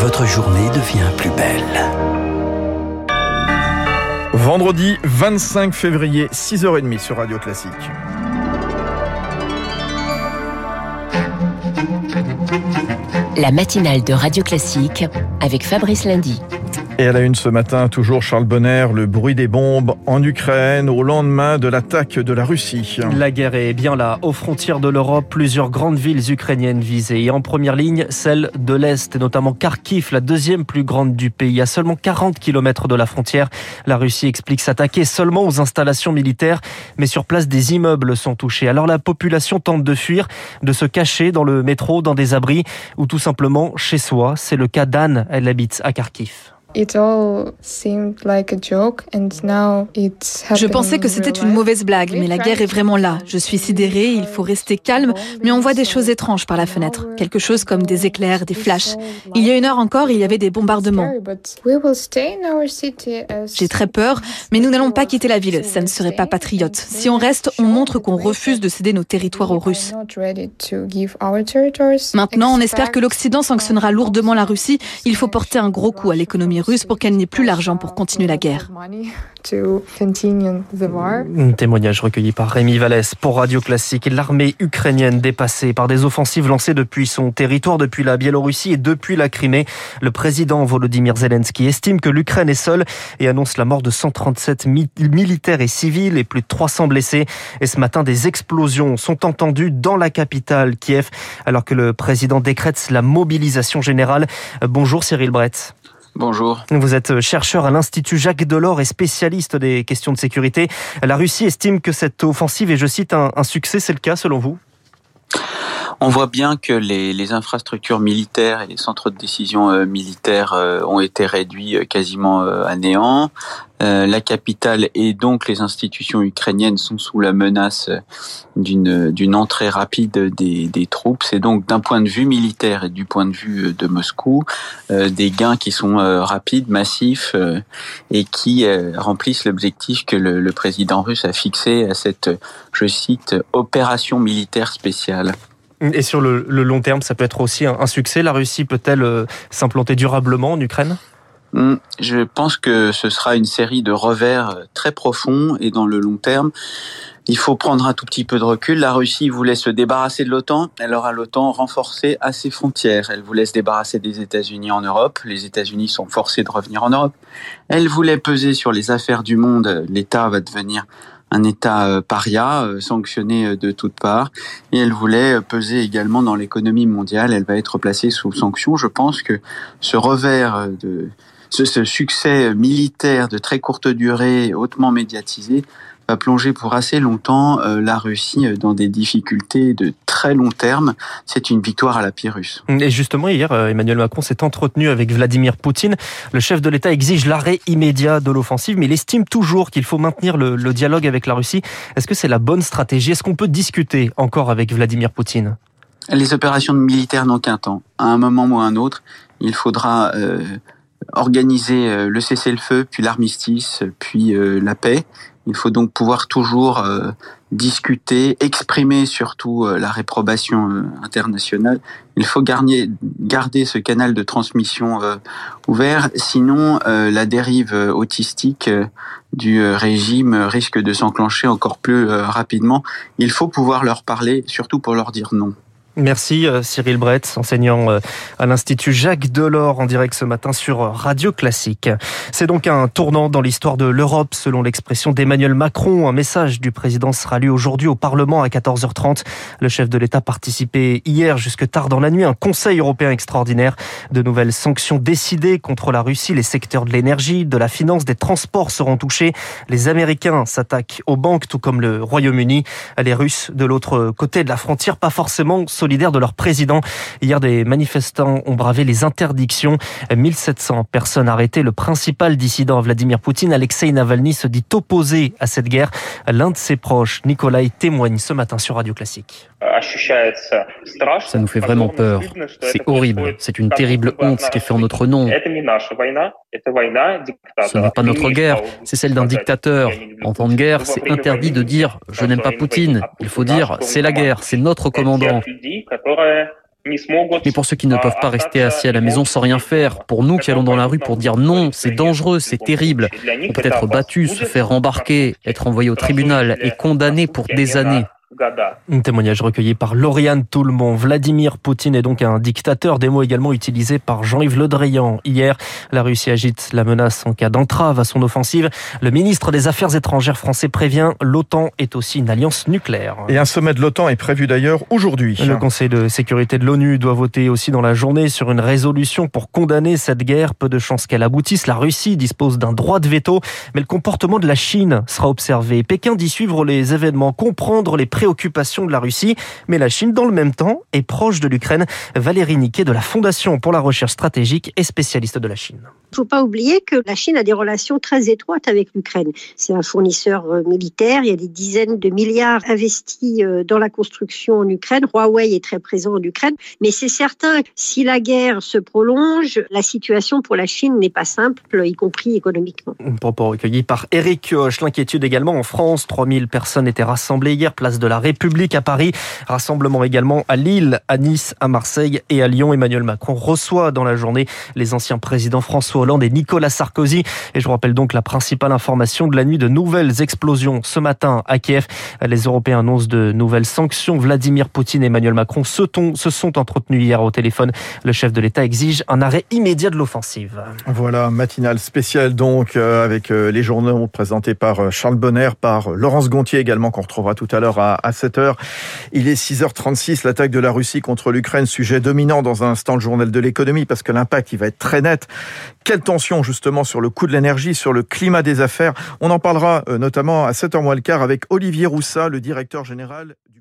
votre journée devient plus belle. Vendredi 25 février, 6h30 sur Radio Classique. La matinale de Radio Classique avec Fabrice Lundy. Et à la une ce matin, toujours Charles Bonner, le bruit des bombes en Ukraine au lendemain de l'attaque de la Russie. La guerre est bien là. Aux frontières de l'Europe, plusieurs grandes villes ukrainiennes visées. Et en première ligne, celle de l'Est, et notamment Kharkiv, la deuxième plus grande du pays. À seulement 40 km de la frontière, la Russie explique s'attaquer seulement aux installations militaires, mais sur place, des immeubles sont touchés. Alors la population tente de fuir, de se cacher dans le métro, dans des abris, ou tout simplement chez soi. C'est le cas d'Anne, elle habite à Kharkiv. Je pensais que c'était une mauvaise blague, mais la guerre est vraiment là. Je suis sidérée, il faut rester calme, mais on voit des choses étranges par la fenêtre. Quelque chose comme des éclairs, des flashs. Il y a une heure encore, il y avait des bombardements. J'ai très peur, mais nous n'allons pas quitter la ville. Ça ne serait pas patriote. Si on reste, on montre qu'on refuse de céder nos territoires aux Russes. Maintenant, on espère que l'Occident sanctionnera lourdement la Russie. Il faut porter un gros coup à l'économie russe pour qu'elle n'ait plus l'argent pour continuer la guerre. Un témoignage recueilli par Rémi Vallès pour Radio Classique. L'armée ukrainienne dépassée par des offensives lancées depuis son territoire, depuis la Biélorussie et depuis la Crimée. Le président Volodymyr Zelensky estime que l'Ukraine est seule et annonce la mort de 137 militaires et civils et plus de 300 blessés. Et ce matin, des explosions sont entendues dans la capitale, Kiev, alors que le président décrète la mobilisation générale. Bonjour Cyril Brett. Bonjour. Vous êtes chercheur à l'Institut Jacques Delors et spécialiste des questions de sécurité. La Russie estime que cette offensive est, je cite, un, un succès. C'est le cas selon vous? On voit bien que les, les, infrastructures militaires et les centres de décision euh, militaires euh, ont été réduits euh, quasiment à néant. la capitale et donc les institutions ukrainiennes sont sous la menace d'une d'une entrée rapide des, des troupes. C'est donc d'un point de vue militaire et du point de vue de Moscou des gains qui sont rapides, massifs et qui remplissent l'objectif que le, le président russe a fixé à cette, je cite, opération militaire spéciale. Et sur le, long terme, ça peut être aussi un, un succès. La Russie peut-elle euh, s'implanter durablement en Ukraine? Hmm, je pense que ce sera une série de revers euh, très profonds et dans le long terme, il faut prendre un tout petit peu de recul. La Russie voulait se débarrasser de l'OTAN. Elle aura l'OTAN renforcée à ses frontières. Elle voulait se débarrasser des États-Unis en Europe. Les États-Unis sont forcés de revenir en Europe. Elle voulait peser sur les affaires du monde. L'État va devenir un État euh, paria, euh, sanctionné euh, de toutes parts, et elle voulait peser également dans l'économie mondiale. Elle va être placée sous sanction. Je pense que ce revers de ce, ce succès militaire de très courte durée, hautement médiatisé, va plonger pour assez longtemps la Russie dans des difficultés de très long terme. C'est une victoire à la Pyrrhus. Et justement, hier, Emmanuel Macron s'est entretenu avec Vladimir Poutine. Le chef de l'État exige l'arrêt immédiat de l'offensive, mais il estime toujours qu'il faut maintenir le, le dialogue avec la Russie. Est-ce que c'est la bonne stratégie? Est-ce qu'on peut discuter encore avec Vladimir Poutine? Les opérations militaires n'ont qu'un temps. À un moment ou à un autre, il faudra euh, organiser le cessez-le-feu, puis l'armistice, puis euh, la paix. Il faut donc pouvoir toujours euh, discuter, exprimer surtout euh, la réprobation euh, internationale. Il faut garder, garder ce canal de transmission ouvert, sinon la dérive autistique du régime risque de s'enclencher encore plus rapidement. Il faut pouvoir leur parler, surtout pour leur dire non. Merci Cyril Brett, enseignant à l'Institut Jacques Delors en direct ce matin sur Radio Classique. C'est donc un tournant dans l'histoire de l'Europe selon l'expression d'Emmanuel Macron. Un message du président sera lu aujourd'hui au Parlement à 14h30. Le chef de l'État participait hier jusque tard dans la nuit un conseil européen extraordinaire. De nouvelles sanctions décidées contre la Russie. Les secteurs de l'énergie, de la finance, des transports seront touchés. Les Américains s'attaquent aux banques tout comme le Royaume-Uni. Les Russes de l'autre côté de la frontière, pas forcément solidaires de leur président. Hier, des manifestants ont bravé les interdictions. 1700 personnes arrêtées. Le principal dissident Vladimir Poutine, Alexei Navalny, se dit opposé à cette guerre. L'un de ses proches, Nikolai, témoigne ce matin sur Radio Classique. Ça nous fait vraiment peur. C'est horrible. C'est une terrible honte ce qui est fait en notre nom. Ce n'est pas notre guerre, c'est celle d'un dictateur. En temps de guerre, c'est interdit de dire je n'aime pas Poutine. Il faut dire c'est la guerre, c'est notre commandant. Mais pour ceux qui ne peuvent pas rester assis à la maison sans rien faire, pour nous qui allons dans la rue pour dire non, c'est dangereux, c'est terrible, on peut être battu, se faire embarquer, être envoyé au tribunal et condamné pour des années. Un témoignage recueilli par Lauriane Toulmont. Vladimir Poutine est donc un dictateur, des mots également utilisés par Jean-Yves Le Drian. Hier, la Russie agite la menace en cas d'entrave à son offensive. Le ministre des Affaires étrangères français prévient l'OTAN est aussi une alliance nucléaire. Et un sommet de l'OTAN est prévu d'ailleurs aujourd'hui. Le Conseil de sécurité de l'ONU doit voter aussi dans la journée sur une résolution pour condamner cette guerre. Peu de chances qu'elle aboutisse. La Russie dispose d'un droit de veto, mais le comportement de la Chine sera observé. Pékin dit suivre les événements, comprendre les préoccupations de la Russie, mais la Chine, dans le même temps, est proche de l'Ukraine. Valérie Niquet de la Fondation pour la recherche stratégique et spécialiste de la Chine. Il ne faut pas oublier que la Chine a des relations très étroites avec l'Ukraine. C'est un fournisseur euh, militaire, il y a des dizaines de milliards investis euh, dans la construction en Ukraine. Huawei est très présent en Ukraine, mais c'est certain si la guerre se prolonge, la situation pour la Chine n'est pas simple, y compris économiquement. Propos recueilli par Eric Hoche. L'inquiétude également en France. 3000 personnes étaient rassemblées hier, place de la République à Paris. Rassemblement également à Lille, à Nice, à Marseille et à Lyon. Emmanuel Macron reçoit dans la journée les anciens présidents François Hollande et Nicolas Sarkozy. Et je vous rappelle donc la principale information de la nuit de nouvelles explosions ce matin à Kiev. Les Européens annoncent de nouvelles sanctions. Vladimir Poutine et Emmanuel Macron se, se sont entretenus hier au téléphone. Le chef de l'État exige un arrêt immédiat de l'offensive. Voilà, matinale spéciale donc euh, avec euh, les journaux présentés par euh, Charles Bonner, par Laurence Gontier également qu'on retrouvera tout à l'heure à, à 7h. Il est 6h36, l'attaque de la Russie contre l'Ukraine, sujet dominant dans un instant le journal de l'économie parce que l'impact il va être très net. Quelle tension justement sur le coût de l'énergie, sur le climat des affaires. On en parlera notamment à 7h moins le quart avec Olivier Roussat, le directeur général du